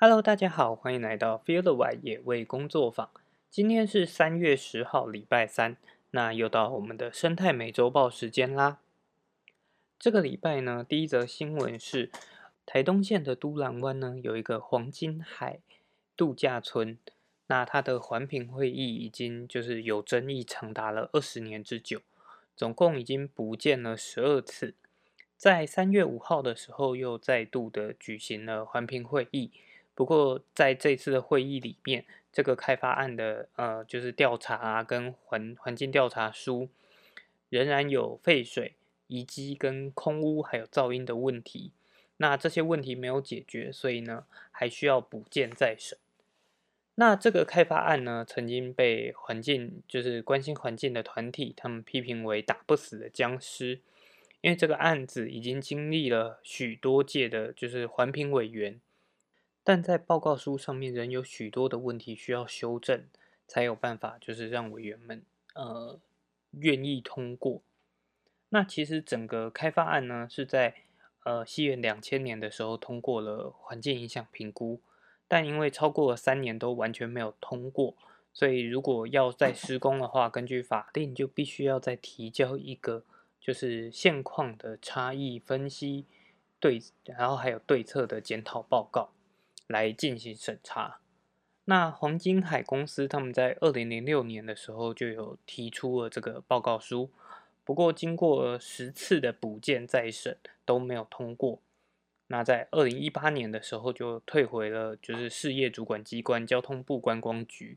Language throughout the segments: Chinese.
Hello，大家好，欢迎来到 Feel the Why 野味工作坊。今天是三月十号，礼拜三，那又到我们的生态美洲豹时间啦。这个礼拜呢，第一则新闻是台东县的都兰湾呢有一个黄金海度假村，那它的环评会议已经就是有争议长达了二十年之久，总共已经不建了十二次，在三月五号的时候又再度的举行了环评会议。不过在这次的会议里面，这个开发案的呃就是调查啊跟环环境调查书仍然有废水。遗迹跟空屋还有噪音的问题，那这些问题没有解决，所以呢还需要补建再审。那这个开发案呢，曾经被环境就是关心环境的团体，他们批评为打不死的僵尸，因为这个案子已经经历了许多届的，就是环评委员，但在报告书上面仍有许多的问题需要修正，才有办法就是让委员们呃愿意通过。那其实整个开发案呢，是在呃西元两千年的时候通过了环境影响评估，但因为超过了三年都完全没有通过，所以如果要再施工的话，根据法定就必须要再提交一个就是现况的差异分析对，然后还有对策的检讨报告来进行审查。那黄金海公司他们在二零零六年的时候就有提出了这个报告书。不过，经过十次的补件再审都没有通过。那在二零一八年的时候就退回了，就是事业主管机关交通部观光局。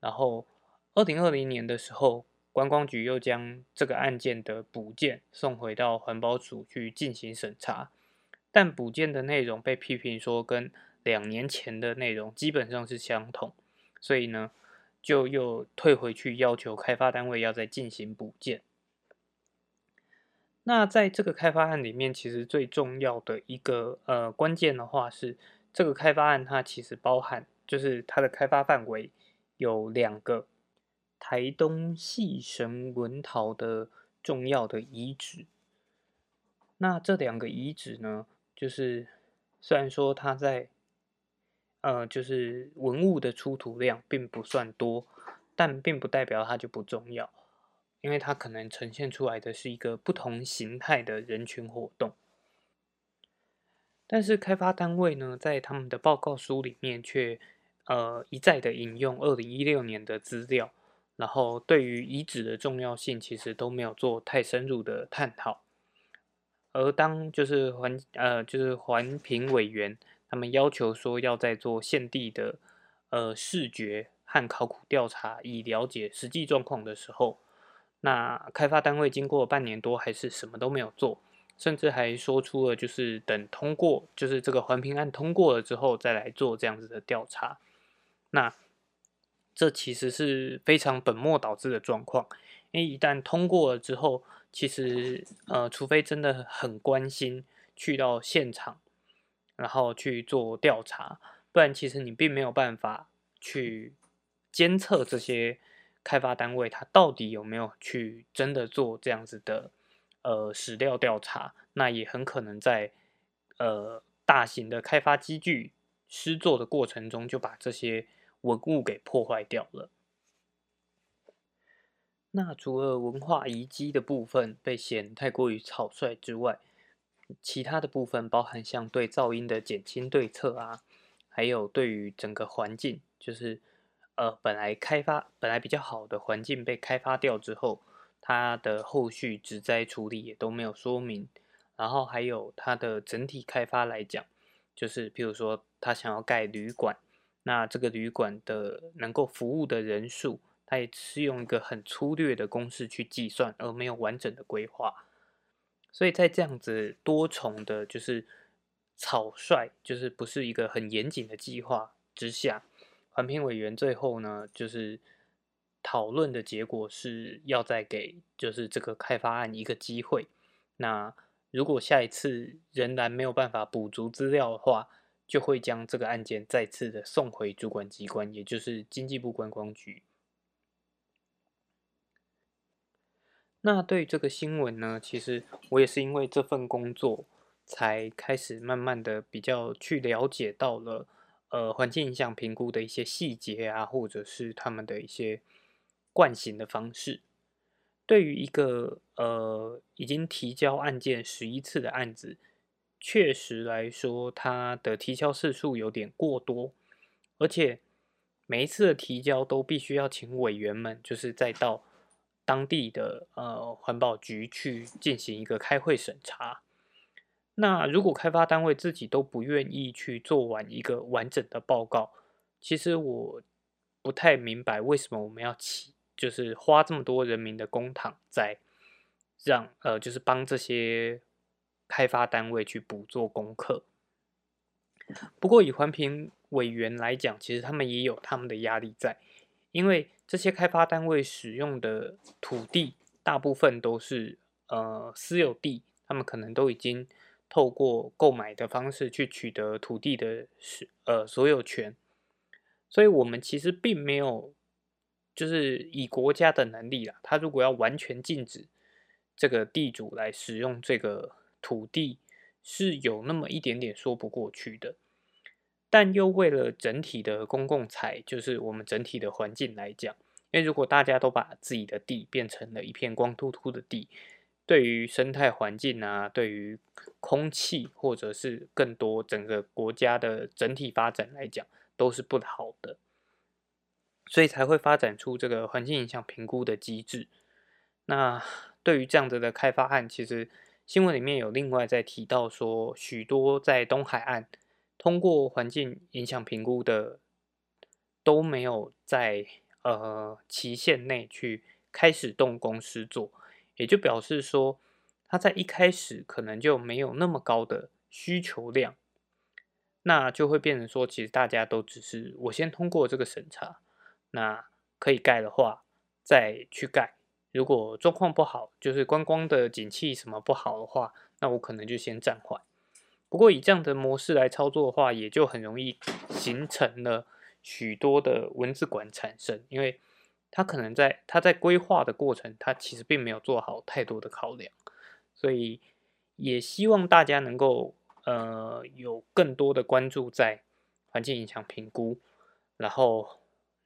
然后二零二零年的时候，观光局又将这个案件的补件送回到环保署去进行审查，但补件的内容被批评说跟两年前的内容基本上是相同，所以呢，就又退回去要求开发单位要再进行补件。那在这个开发案里面，其实最重要的一个呃关键的话是，这个开发案它其实包含，就是它的开发范围有两个台东细神文陶的重要的遗址。那这两个遗址呢，就是虽然说它在呃就是文物的出土量并不算多，但并不代表它就不重要。因为它可能呈现出来的是一个不同形态的人群活动，但是开发单位呢，在他们的报告书里面却呃一再的引用二零一六年的资料，然后对于遗址的重要性其实都没有做太深入的探讨，而当就是环呃就是环评委员他们要求说要在做现地的呃视觉和考古调查，以了解实际状况的时候。那开发单位经过半年多还是什么都没有做，甚至还说出了就是等通过，就是这个环评案通过了之后再来做这样子的调查。那这其实是非常本末倒置的状况，因为一旦通过了之后，其实呃，除非真的很关心，去到现场，然后去做调查，不然其实你并没有办法去监测这些。开发单位他到底有没有去真的做这样子的呃史料调查？那也很可能在呃大型的开发机具施作的过程中就把这些文物给破坏掉了。那除了文化遗迹的部分被嫌太过于草率之外，其他的部分包含像对噪音的减轻对策啊，还有对于整个环境就是。呃，本来开发本来比较好的环境被开发掉之后，它的后续植栽处理也都没有说明。然后还有它的整体开发来讲，就是譬如说他想要盖旅馆，那这个旅馆的能够服务的人数，它也是用一个很粗略的公式去计算，而没有完整的规划。所以在这样子多重的，就是草率，就是不是一个很严谨的计划之下。环评委员最后呢，就是讨论的结果是要再给就是这个开发案一个机会。那如果下一次仍然没有办法补足资料的话，就会将这个案件再次的送回主管机关，也就是经济部观光局。那对这个新闻呢，其实我也是因为这份工作才开始慢慢的比较去了解到了。呃环境影响评估的一些细节啊，或者是他们的一些惯行的方式。对于一个呃已经提交案件十一次的案子，确实来说，它的提交次数有点过多，而且每一次的提交都必须要请委员们，就是再到当地的呃环保局去进行一个开会审查。那如果开发单位自己都不愿意去做完一个完整的报告，其实我不太明白为什么我们要起。就是花这么多人民的公帑在让呃，就是帮这些开发单位去补做功课。不过以环评委员来讲，其实他们也有他们的压力在，因为这些开发单位使用的土地大部分都是呃私有地，他们可能都已经透过购买的方式去取得土地的是呃所有权，所以我们其实并没有。就是以国家的能力啦，他如果要完全禁止这个地主来使用这个土地，是有那么一点点说不过去的。但又为了整体的公共财，就是我们整体的环境来讲，因为如果大家都把自己的地变成了一片光秃秃的地，对于生态环境啊，对于空气，或者是更多整个国家的整体发展来讲，都是不好的。所以才会发展出这个环境影响评估的机制。那对于这样子的开发案，其实新闻里面有另外在提到说，许多在东海岸通过环境影响评估的都没有在呃期限内去开始动工施作，也就表示说，它在一开始可能就没有那么高的需求量，那就会变成说，其实大家都只是我先通过这个审查。那可以盖的话，再去盖。如果状况不好，就是观光的景气什么不好的话，那我可能就先暂缓。不过以这样的模式来操作的话，也就很容易形成了许多的文字馆产生，因为它可能在它在规划的过程，它其实并没有做好太多的考量，所以也希望大家能够呃有更多的关注在环境影响评估，然后。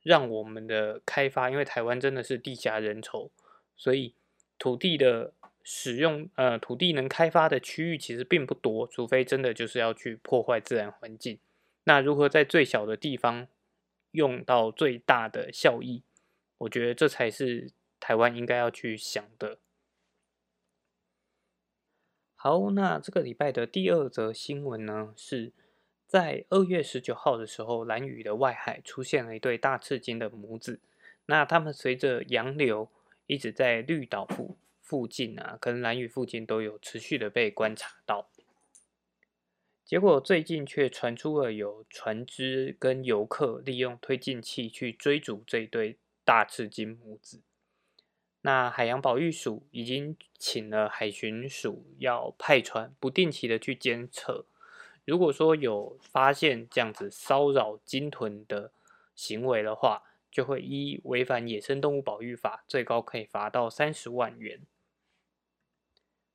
让我们的开发，因为台湾真的是地狭人稠，所以土地的使用，呃，土地能开发的区域其实并不多，除非真的就是要去破坏自然环境。那如何在最小的地方用到最大的效益？我觉得这才是台湾应该要去想的。好，那这个礼拜的第二则新闻呢是。在二月十九号的时候，蓝屿的外海出现了一对大赤金的母子。那他们随着洋流一直在绿岛附附近啊，跟蓝屿附近都有持续的被观察到。结果最近却传出了有船只跟游客利用推进器去追逐这对大赤金母子。那海洋保育署已经请了海巡署要派船不定期的去监测。如果说有发现这样子骚扰鲸豚的行为的话，就会依违反野生动物保育法，最高可以罚到三十万元。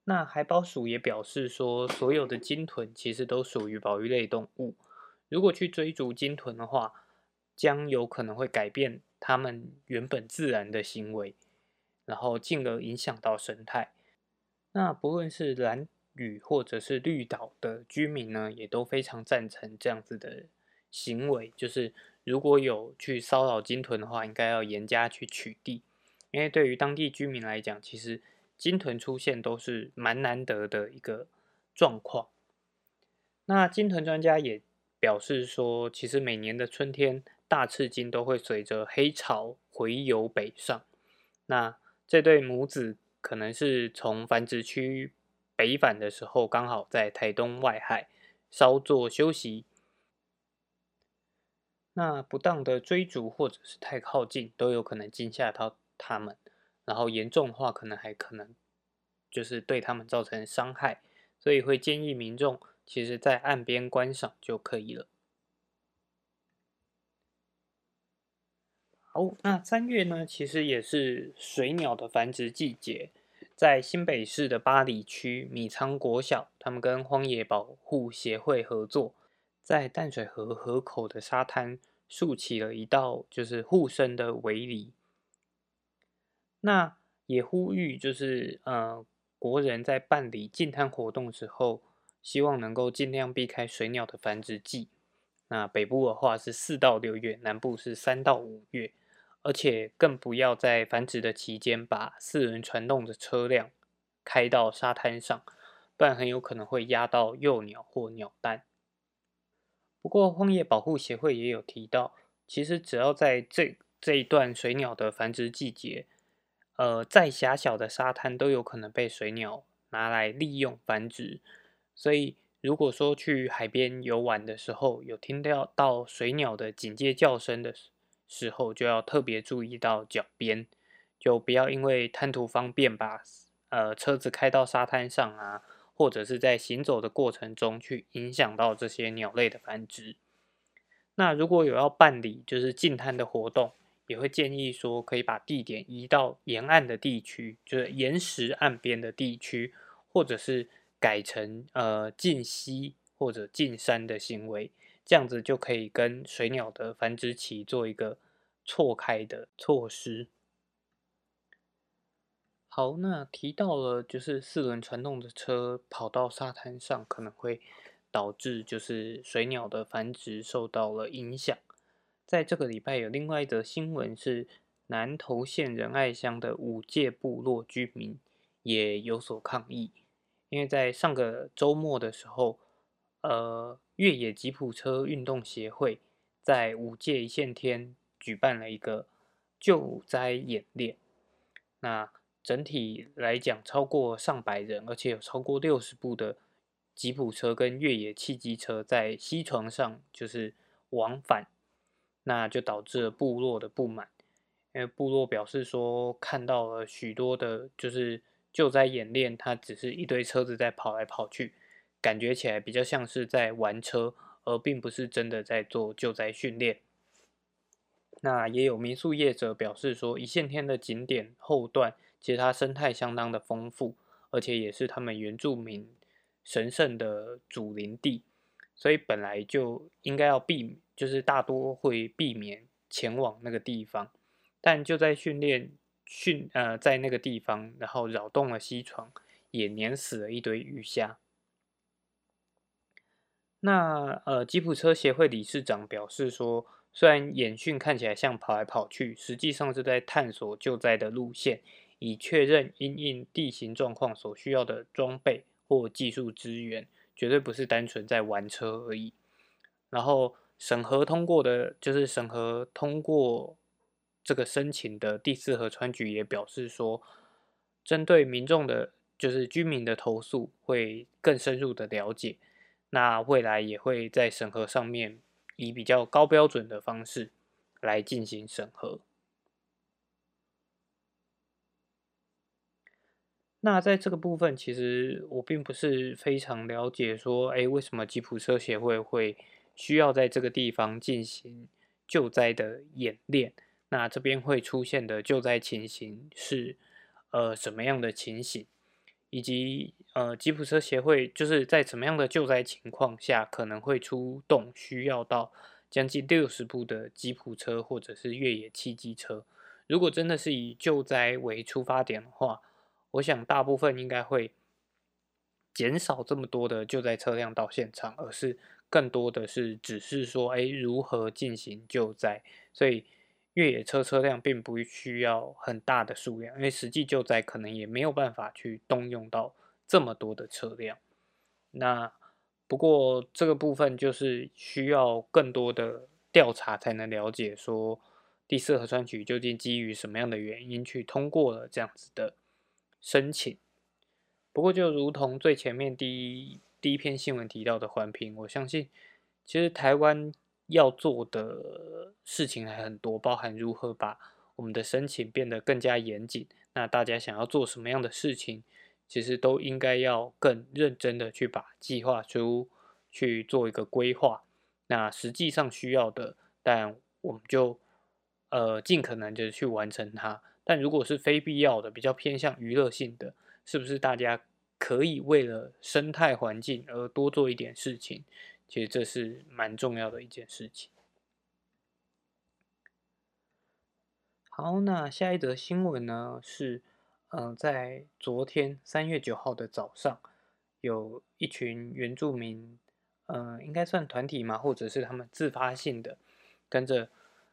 那海保署也表示说，所有的鲸豚其实都属于保育类动物，如果去追逐鲸豚的话，将有可能会改变它们原本自然的行为，然后进而影响到生态。那不论是蓝。屿或者是绿岛的居民呢，也都非常赞成这样子的行为，就是如果有去骚扰鲸豚的话，应该要严加去取缔，因为对于当地居民来讲，其实鲸豚出现都是蛮难得的一个状况。那鲸豚专家也表示说，其实每年的春天，大赤鲸都会随着黑潮回游北上，那这对母子可能是从繁殖区。北返的时候，刚好在台东外海稍作休息。那不当的追逐或者是太靠近，都有可能惊吓到他们，然后严重的话，可能还可能就是对他们造成伤害。所以会建议民众，其实在岸边观赏就可以了。好，那三月呢，其实也是水鸟的繁殖季节。在新北市的八里区米仓国小，他们跟荒野保护协会合作，在淡水河河口的沙滩竖起了一道就是护生的围篱。那也呼吁就是呃国人在办理禁滩活动时候，希望能够尽量避开水鸟的繁殖季。那北部的话是四到六月，南部是三到五月，而且更不要在繁殖的期间把四轮传动的车辆开到沙滩上，不然很有可能会压到幼鸟或鸟蛋。不过荒野保护协会也有提到，其实只要在这这一段水鸟的繁殖季节，呃，再狭小的沙滩都有可能被水鸟拿来利用繁殖，所以。如果说去海边游玩的时候，有听到到水鸟的警戒叫声的时时候，就要特别注意到脚边，就不要因为贪图方便把呃车子开到沙滩上啊，或者是在行走的过程中去影响到这些鸟类的繁殖。那如果有要办理就是禁滩的活动，也会建议说可以把地点移到沿岸的地区，就是岩石岸边的地区，或者是。改成呃禁溪或者禁山的行为，这样子就可以跟水鸟的繁殖期做一个错开的措施。好，那提到了就是四轮传动的车跑到沙滩上，可能会导致就是水鸟的繁殖受到了影响。在这个礼拜有另外一则新闻是南投县仁爱乡的五界部落居民也有所抗议。因为在上个周末的时候，呃，越野吉普车运动协会在五界一线天举办了一个救灾演练。那整体来讲，超过上百人，而且有超过六十部的吉普车跟越野汽机车在溪床上就是往返，那就导致了部落的不满，因为部落表示说看到了许多的，就是。救灾演练，它只是一堆车子在跑来跑去，感觉起来比较像是在玩车，而并不是真的在做救灾训练。那也有民宿业者表示说，一线天的景点后段，其实它生态相当的丰富，而且也是他们原住民神圣的祖林地，所以本来就应该要避免，就是大多会避免前往那个地方，但就在训练。训呃，在那个地方，然后扰动了西床，也碾死了一堆鱼虾。那呃，吉普车协会理事长表示说，虽然演训看起来像跑来跑去，实际上是在探索救灾的路线，以确认因应地形状况所需要的装备或技术资源，绝对不是单纯在玩车而已。然后审核通过的，就是审核通过。这个申请的第四河川局也表示说，针对民众的，就是居民的投诉，会更深入的了解。那未来也会在审核上面以比较高标准的方式来进行审核。那在这个部分，其实我并不是非常了解，说，哎，为什么吉普车协会会需要在这个地方进行救灾的演练？那这边会出现的救灾情形是，呃，什么样的情形，以及呃，吉普车协会就是在什么样的救灾情况下可能会出动需要到将近六十部的吉普车或者是越野汽机车。如果真的是以救灾为出发点的话，我想大部分应该会减少这么多的救灾车辆到现场，而是更多的是只是说，哎，如何进行救灾，所以。越野车车辆并不需要很大的数量，因为实际救灾可能也没有办法去动用到这么多的车辆。那不过这个部分就是需要更多的调查才能了解，说第四核酸局究竟基于什么样的原因去通过了这样子的申请。不过就如同最前面第一第一篇新闻提到的环评，我相信其实台湾。要做的事情还很多，包含如何把我们的申请变得更加严谨。那大家想要做什么样的事情，其实都应该要更认真的去把计划书去做一个规划。那实际上需要的，但我们就呃尽可能就是去完成它。但如果是非必要的，比较偏向娱乐性的，是不是大家可以为了生态环境而多做一点事情？其实这是蛮重要的一件事情。好，那下一则新闻呢是，呃，在昨天三月九号的早上，有一群原住民，呃，应该算团体嘛，或者是他们自发性的，跟着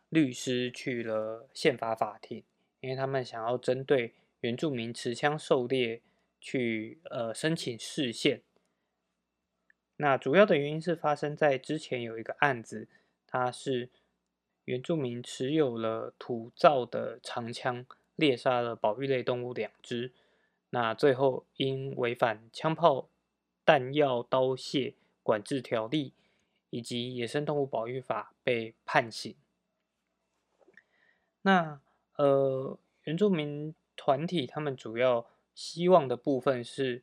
律师去了宪法法庭，因为他们想要针对原住民持枪狩猎去呃申请释宪。那主要的原因是发生在之前有一个案子，它是。原住民持有了土造的长枪，猎杀了保育类动物两只。那最后因违反枪炮弹药刀械管制条例以及野生动物保育法被判刑。那呃，原住民团体他们主要希望的部分是，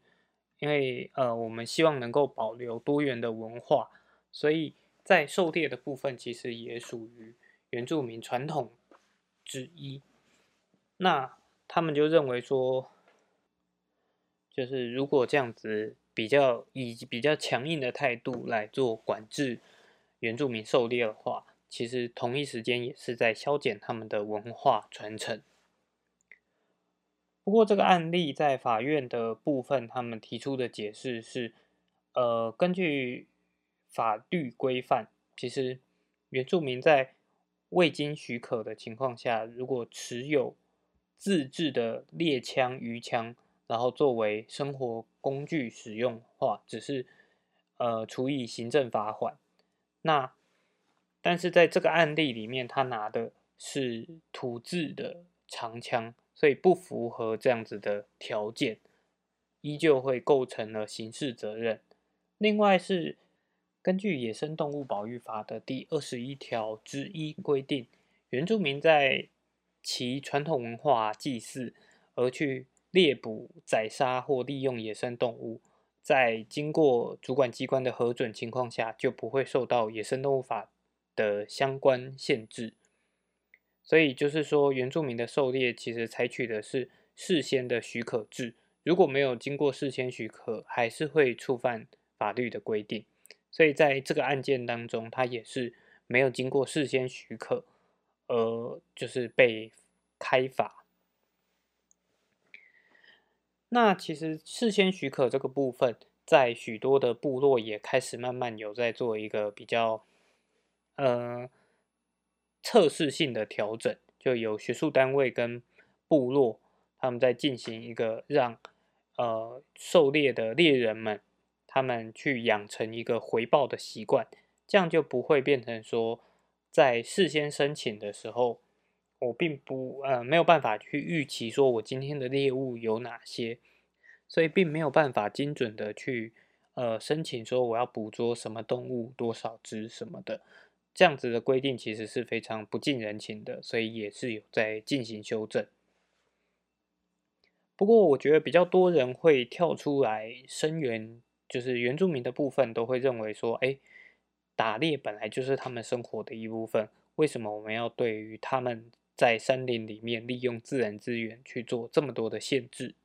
因为呃，我们希望能够保留多元的文化，所以在狩猎的部分其实也属于。原住民传统之一，那他们就认为说，就是如果这样子比较以比较强硬的态度来做管制原住民狩猎的话，其实同一时间也是在消减他们的文化传承。不过这个案例在法院的部分，他们提出的解释是，呃，根据法律规范，其实原住民在未经许可的情况下，如果持有自制的猎枪、鱼枪，然后作为生活工具使用的话，只是呃处以行政罚款。那但是在这个案例里面，他拿的是土制的长枪，所以不符合这样子的条件，依旧会构成了刑事责任。另外是。根据《野生动物保育法》的第二十一条之一规定，原住民在其传统文化祭祀而去猎捕、宰杀或利用野生动物，在经过主管机关的核准情况下，就不会受到《野生动物法》的相关限制。所以就是说，原住民的狩猎其实采取的是事先的许可制，如果没有经过事先许可，还是会触犯法律的规定。所以在这个案件当中，他也是没有经过事先许可，而，就是被开罚。那其实事先许可这个部分，在许多的部落也开始慢慢有在做一个比较，呃，测试性的调整，就有学术单位跟部落他们在进行一个让呃狩猎的猎人们。他们去养成一个回报的习惯，这样就不会变成说，在事先申请的时候，我并不呃没有办法去预期说我今天的猎物有哪些，所以并没有办法精准的去呃申请说我要捕捉什么动物多少只什么的，这样子的规定其实是非常不近人情的，所以也是有在进行修正。不过我觉得比较多人会跳出来声援。就是原住民的部分都会认为说，哎，打猎本来就是他们生活的一部分，为什么我们要对于他们在山林里面利用自然资源去做这么多的限制？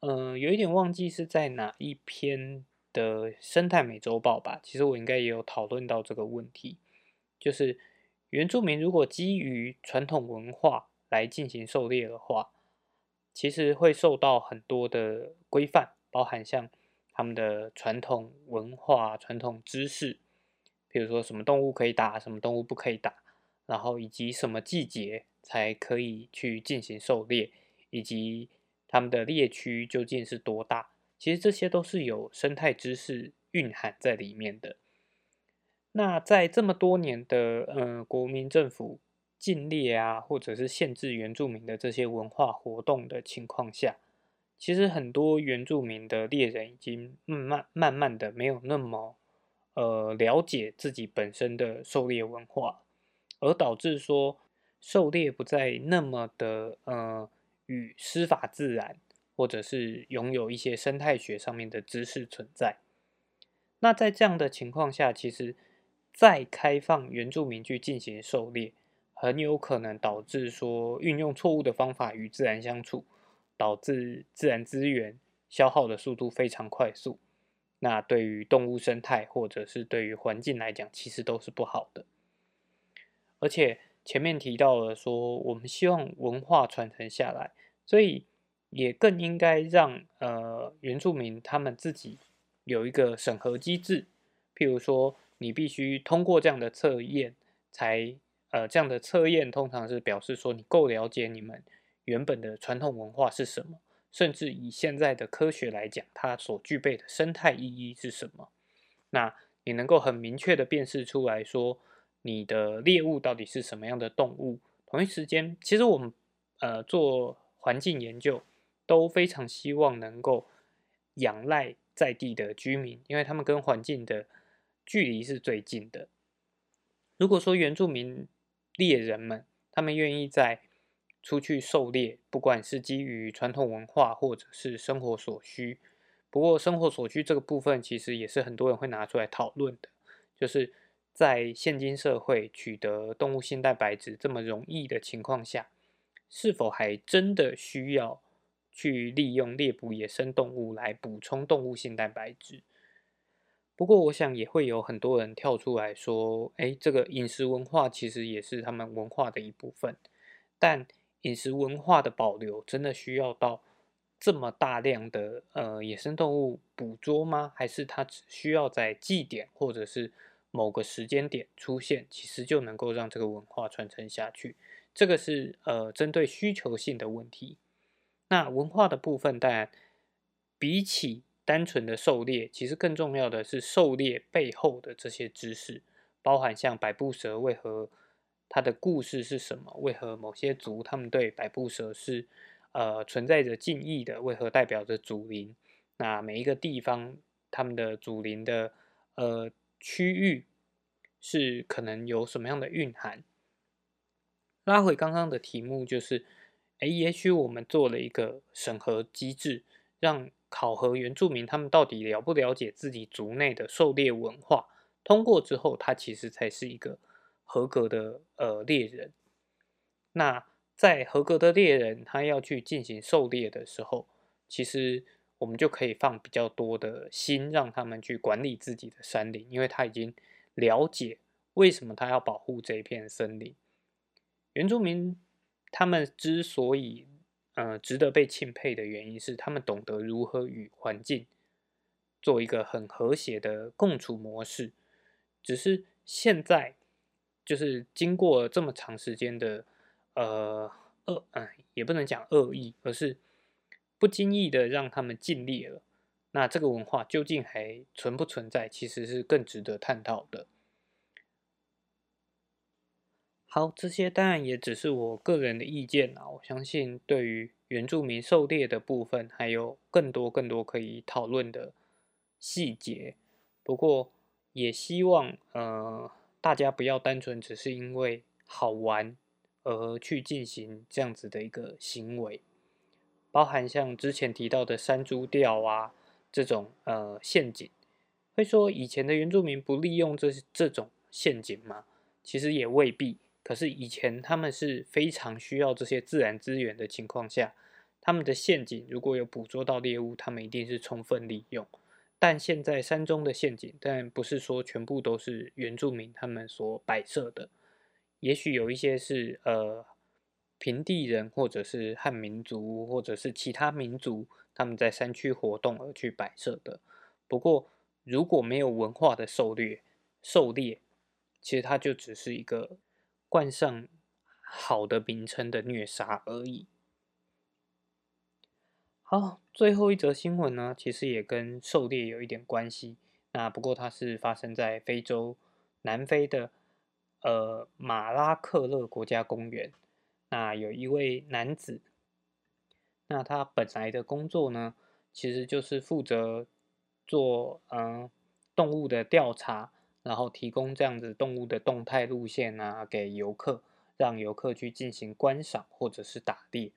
嗯，有一点忘记是在哪一篇的生态美洲豹吧？其实我应该也有讨论到这个问题，就是原住民如果基于传统文化来进行狩猎的话，其实会受到很多的规范，包含像。他们的传统文化、传统知识，比如说什么动物可以打，什么动物不可以打，然后以及什么季节才可以去进行狩猎，以及他们的猎区究竟是多大，其实这些都是有生态知识蕴含在里面的。那在这么多年的呃国民政府禁猎啊，或者是限制原住民的这些文化活动的情况下，其实很多原住民的猎人已经慢慢慢慢的没有那么呃了解自己本身的狩猎文化，而导致说狩猎不再那么的呃与司法自然或者是拥有一些生态学上面的知识存在。那在这样的情况下，其实再开放原住民去进行狩猎，很有可能导致说运用错误的方法与自然相处。导致自然资源消耗的速度非常快速，那对于动物生态或者是对于环境来讲，其实都是不好的。而且前面提到了说，我们希望文化传承下来，所以也更应该让呃原住民他们自己有一个审核机制，譬如说，你必须通过这样的测验，才呃这样的测验通常是表示说你够了解你们原本的传统文化是什么。甚至以现在的科学来讲，它所具备的生态意义是什么？那你能够很明确的辨识出来说，你的猎物到底是什么样的动物？同一时间，其实我们呃做环境研究都非常希望能够仰赖在地的居民，因为他们跟环境的距离是最近的。如果说原住民猎人们，他们愿意在出去狩猎，不管是基于传统文化或者是生活所需。不过，生活所需这个部分，其实也是很多人会拿出来讨论的。就是在现今社会取得动物性蛋白质这么容易的情况下，是否还真的需要去利用猎捕野生动物来补充动物性蛋白质？不过，我想也会有很多人跳出来说：“哎，这个饮食文化其实也是他们文化的一部分。”但饮食文化的保留真的需要到这么大量的呃野生动物捕捉吗？还是它只需要在祭典或者是某个时间点出现，其实就能够让这个文化传承下去？这个是呃针对需求性的问题。那文化的部分，当然比起单纯的狩猎，其实更重要的是狩猎背后的这些知识，包含像百步蛇为何。它的故事是什么？为何某些族他们对百步蛇是呃存在着敬意的？为何代表着祖灵？那每一个地方他们的祖灵的呃区域是可能有什么样的蕴含？拉回刚刚的题目，就是哎，也许我们做了一个审核机制，让考核原住民他们到底了不了解自己族内的狩猎文化，通过之后，他其实才是一个。合格的呃猎人，那在合格的猎人他要去进行狩猎的时候，其实我们就可以放比较多的心，让他们去管理自己的山林，因为他已经了解为什么他要保护这一片森林。原住民他们之所以呃值得被钦佩的原因是，他们懂得如何与环境做一个很和谐的共处模式，只是现在。就是经过这么长时间的，呃恶，嗯，也不能讲恶意，而是不经意的让他们尽力了。那这个文化究竟还存不存在，其实是更值得探讨的。好，这些当然也只是我个人的意见啊。我相信对于原住民狩猎的部分，还有更多更多可以讨论的细节。不过也希望，呃。大家不要单纯只是因为好玩而去进行这样子的一个行为，包含像之前提到的山猪钓啊这种呃陷阱，会说以前的原住民不利用这这种陷阱吗？其实也未必。可是以前他们是非常需要这些自然资源的情况下，他们的陷阱如果有捕捉到猎物，他们一定是充分利用。但现在山中的陷阱，但不是说全部都是原住民他们所摆设的，也许有一些是呃平地人，或者是汉民族，或者是其他民族他们在山区活动而去摆设的。不过如果没有文化的狩猎，狩猎其实它就只是一个冠上好的名称的虐杀而已。好，最后一则新闻呢，其实也跟狩猎有一点关系。那不过它是发生在非洲南非的呃马拉克勒国家公园。那有一位男子，那他本来的工作呢，其实就是负责做嗯动物的调查，然后提供这样子动物的动态路线啊给游客，让游客去进行观赏或者是打猎。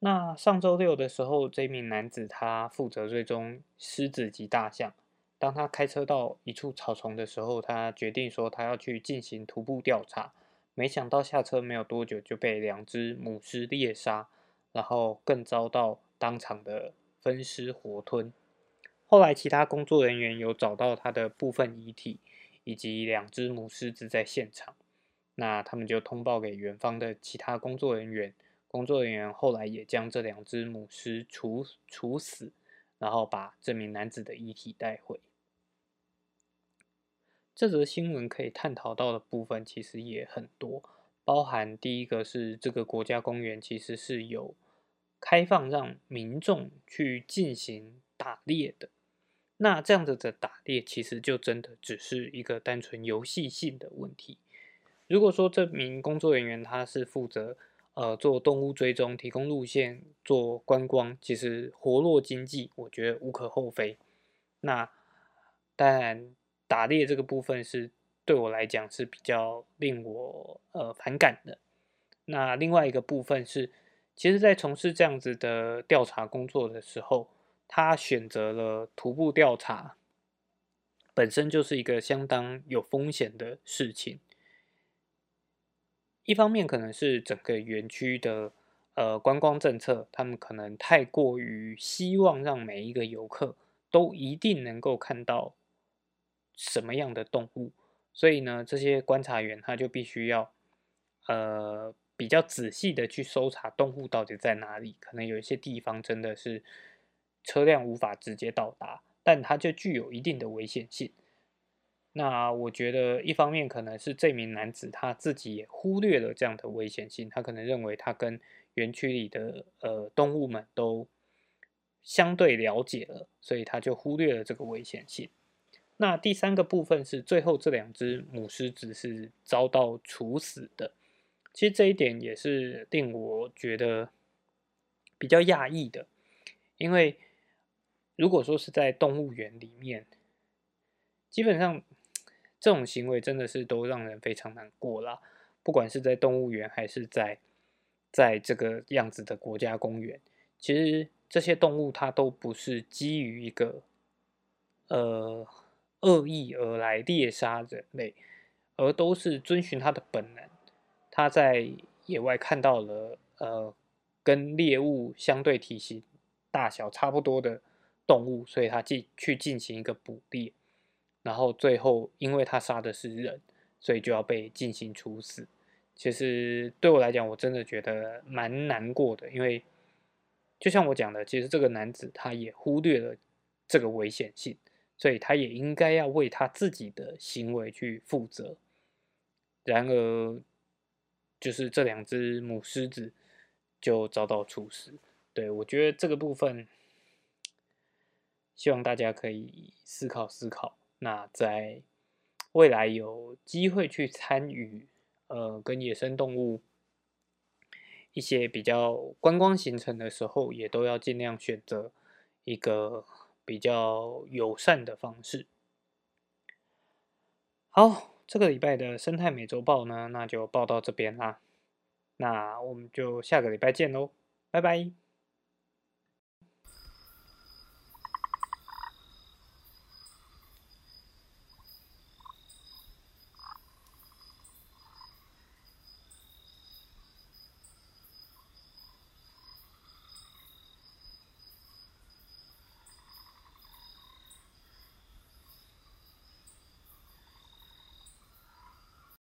那上周六的时候，这名男子他负责追踪狮子及大象。当他开车到一处草丛的时候，他决定说他要去进行徒步调查。没想到下车没有多久就被两只母狮猎杀，然后更遭到当场的分尸活吞。后来其他工作人员有找到他的部分遗体，以及两只母狮子在现场，那他们就通报给园方的其他工作人员，工作人员后来也将这两只母狮处处死，然后把这名男子的遗体带回。这则新闻可以探讨到的部分其实也很多，包含第一个是这个国家公园其实是有开放让民众去进行打猎的，那这样子的打猎其实就真的只是一个单纯游戏性的问题。如果说这名工作人员他是负责呃做动物追踪、提供路线、做观光，其实活络经济，我觉得无可厚非。那当然。打猎这个部分是对我来讲是比较令我呃反感的。那另外一个部分是，其实，在从事这样子的调查工作的时候，他选择了徒步调查，本身就是一个相当有风险的事情。一方面可能是整个园区的呃观光政策，他们可能太过于希望让每一个游客都一定能够看到。什么样的动物？所以呢，这些观察员他就必须要，呃，比较仔细的去搜查动物到底在哪里。可能有一些地方真的是车辆无法直接到达，但它就具有一定的危险性。那我觉得，一方面可能是这名男子他自己也忽略了这样的危险性，他可能认为他跟园区里的呃动物们都相对了解了，所以他就忽略了这个危险性。那第三个部分是最后这两只母狮子是遭到处死的，其实这一点也是令我觉得比较讶异的，因为如果说是在动物园里面，基本上这种行为真的是都让人非常难过啦。不管是在动物园还是在在这个样子的国家公园，其实这些动物它都不是基于一个呃。恶意而来猎杀人类，而都是遵循它的本能。它在野外看到了呃跟猎物相对体型大小差不多的动物，所以他进去进行一个捕猎，然后最后因为他杀的是人，所以就要被进行处死。其实对我来讲，我真的觉得蛮难过的，因为就像我讲的，其实这个男子他也忽略了这个危险性。所以他也应该要为他自己的行为去负责。然而，就是这两只母狮子就遭到处死。对我觉得这个部分，希望大家可以思考思考。那在未来有机会去参与呃跟野生动物一些比较观光行程的时候，也都要尽量选择一个。比较友善的方式。好，这个礼拜的生态美洲豹呢，那就报到这边啦。那我们就下个礼拜见喽，拜拜。